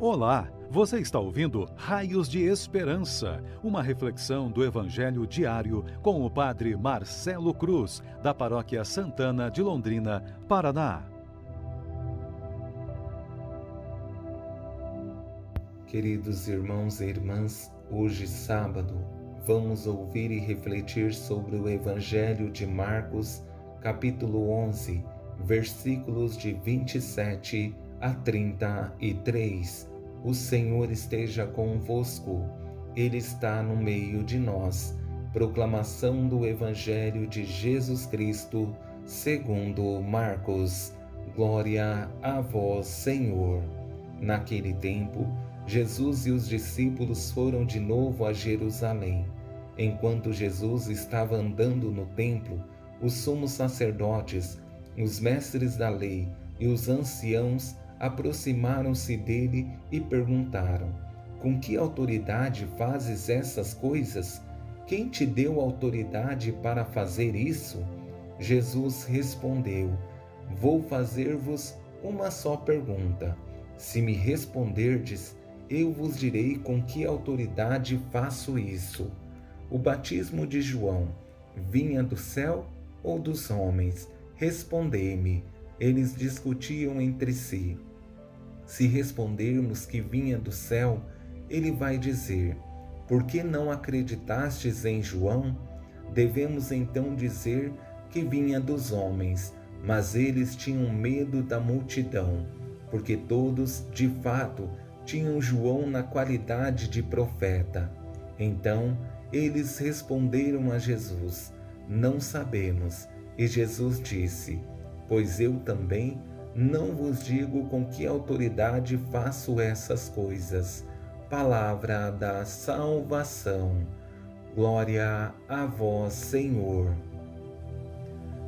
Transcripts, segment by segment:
Olá, você está ouvindo Raios de Esperança, uma reflexão do Evangelho diário com o Padre Marcelo Cruz, da Paróquia Santana de Londrina, Paraná. Queridos irmãos e irmãs, hoje sábado, vamos ouvir e refletir sobre o Evangelho de Marcos, capítulo 11, versículos de 27 a 33. O Senhor esteja convosco, Ele está no meio de nós. Proclamação do Evangelho de Jesus Cristo, segundo Marcos. Glória a vós, Senhor. Naquele tempo, Jesus e os discípulos foram de novo a Jerusalém. Enquanto Jesus estava andando no templo, os sumos sacerdotes, os mestres da lei e os anciãos aproximaram-se dele e perguntaram: Com que autoridade fazes essas coisas? Quem te deu autoridade para fazer isso? Jesus respondeu: Vou fazer-vos uma só pergunta. Se me responderdes, eu vos direi com que autoridade faço isso. O batismo de João vinha do céu ou dos homens? Respondei-me. Eles discutiam entre si. Se respondermos que vinha do céu, ele vai dizer: Por que não acreditastes em João? Devemos então dizer que vinha dos homens, mas eles tinham medo da multidão, porque todos, de fato, tinham João na qualidade de profeta. Então eles responderam a Jesus: Não sabemos. E Jesus disse: Pois eu também não vos digo com que autoridade faço essas coisas. Palavra da salvação. Glória a vós, Senhor.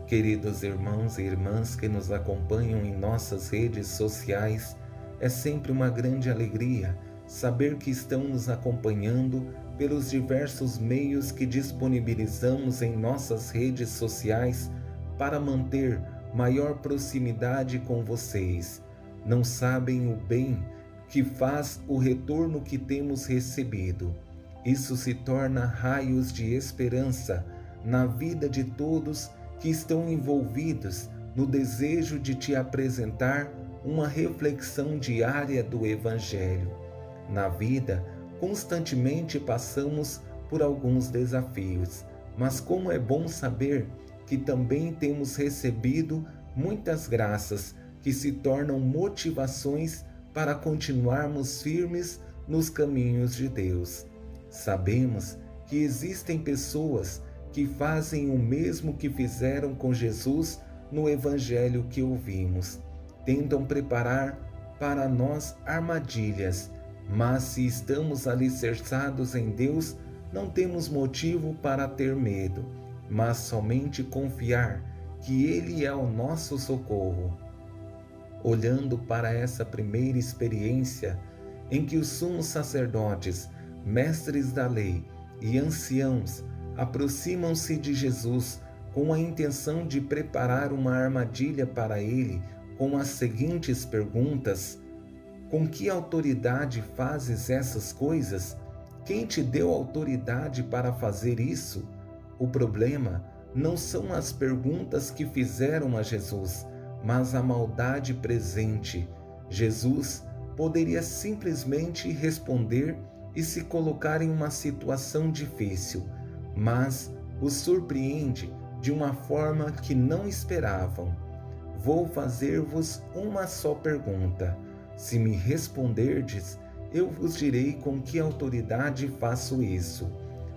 Queridos irmãos e irmãs que nos acompanham em nossas redes sociais, é sempre uma grande alegria saber que estão nos acompanhando pelos diversos meios que disponibilizamos em nossas redes sociais para manter maior proximidade com vocês. Não sabem o bem que faz o retorno que temos recebido. Isso se torna raios de esperança na vida de todos que estão envolvidos no desejo de te apresentar uma reflexão diária do Evangelho. Na vida, constantemente passamos por alguns desafios, mas como é bom saber que também temos recebido muitas graças que se tornam motivações para continuarmos firmes nos caminhos de Deus. Sabemos que existem pessoas que fazem o mesmo que fizeram com Jesus no Evangelho que ouvimos. Tentam preparar para nós armadilhas, mas se estamos alicerçados em Deus, não temos motivo para ter medo mas somente confiar que Ele é o nosso socorro. Olhando para essa primeira experiência em que os sumos sacerdotes, mestres da lei e anciãos aproximam-se de Jesus com a intenção de preparar uma armadilha para ele com as seguintes perguntas: Com que autoridade fazes essas coisas? Quem te deu autoridade para fazer isso? O problema não são as perguntas que fizeram a Jesus, mas a maldade presente. Jesus poderia simplesmente responder e se colocar em uma situação difícil, mas os surpreende de uma forma que não esperavam. Vou fazer-vos uma só pergunta. Se me responderdes, eu vos direi com que autoridade faço isso.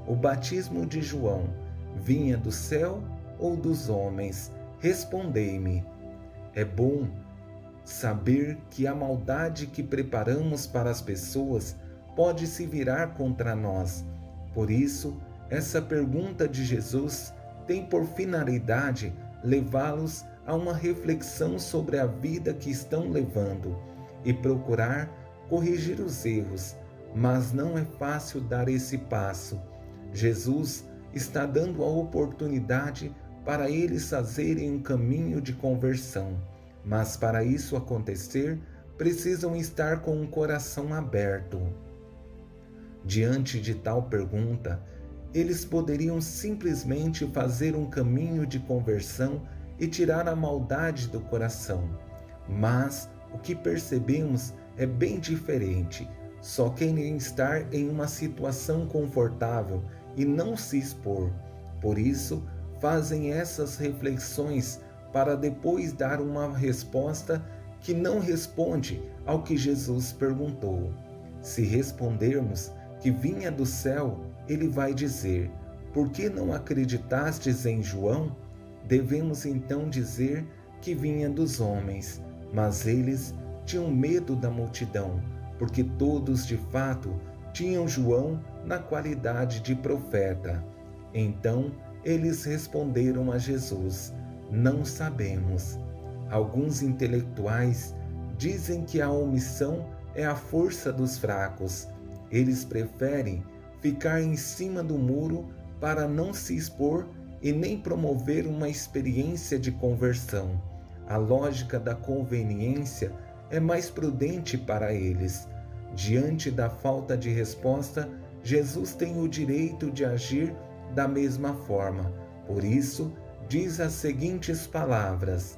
O batismo de João vinha do céu ou dos homens? Respondei-me. É bom saber que a maldade que preparamos para as pessoas pode se virar contra nós. Por isso, essa pergunta de Jesus tem por finalidade levá-los a uma reflexão sobre a vida que estão levando e procurar corrigir os erros, mas não é fácil dar esse passo. Jesus está dando a oportunidade para eles fazerem um caminho de conversão. Mas para isso acontecer, precisam estar com o coração aberto. Diante de tal pergunta, eles poderiam simplesmente fazer um caminho de conversão e tirar a maldade do coração. Mas o que percebemos é bem diferente. Só querem estar em uma situação confortável e não se expor. Por isso, fazem essas reflexões para depois dar uma resposta que não responde ao que Jesus perguntou. Se respondermos que vinha do céu, ele vai dizer: Por que não acreditastes em João? Devemos então dizer que vinha dos homens, mas eles tinham medo da multidão, porque todos de fato tinham João na qualidade de profeta. Então eles responderam a Jesus: Não sabemos. Alguns intelectuais dizem que a omissão é a força dos fracos. Eles preferem ficar em cima do muro para não se expor e nem promover uma experiência de conversão. A lógica da conveniência é mais prudente para eles. Diante da falta de resposta, Jesus tem o direito de agir da mesma forma. Por isso, diz as seguintes palavras: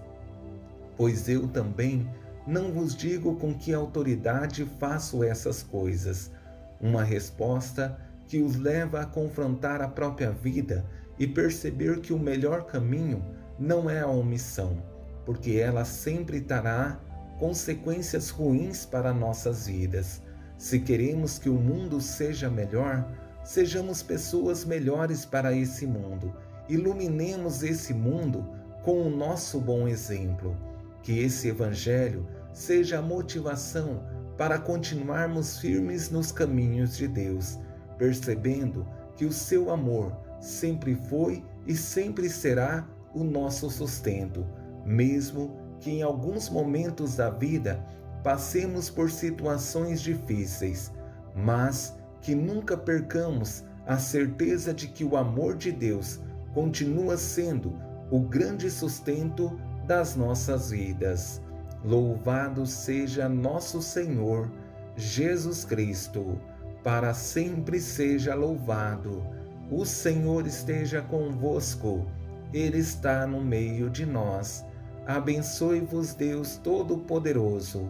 Pois eu também não vos digo com que autoridade faço essas coisas. Uma resposta que os leva a confrontar a própria vida e perceber que o melhor caminho não é a omissão, porque ela sempre trará consequências ruins para nossas vidas. Se queremos que o mundo seja melhor, sejamos pessoas melhores para esse mundo. Iluminemos esse mundo com o nosso bom exemplo. Que esse Evangelho seja a motivação para continuarmos firmes nos caminhos de Deus, percebendo que o seu amor sempre foi e sempre será o nosso sustento, mesmo que em alguns momentos da vida passemos por situações difíceis, mas que nunca percamos a certeza de que o amor de Deus continua sendo o grande sustento das nossas vidas. Louvado seja nosso Senhor Jesus Cristo, para sempre seja louvado. O Senhor esteja convosco, Ele está no meio de nós. Abençoe-vos, Deus Todo-Poderoso,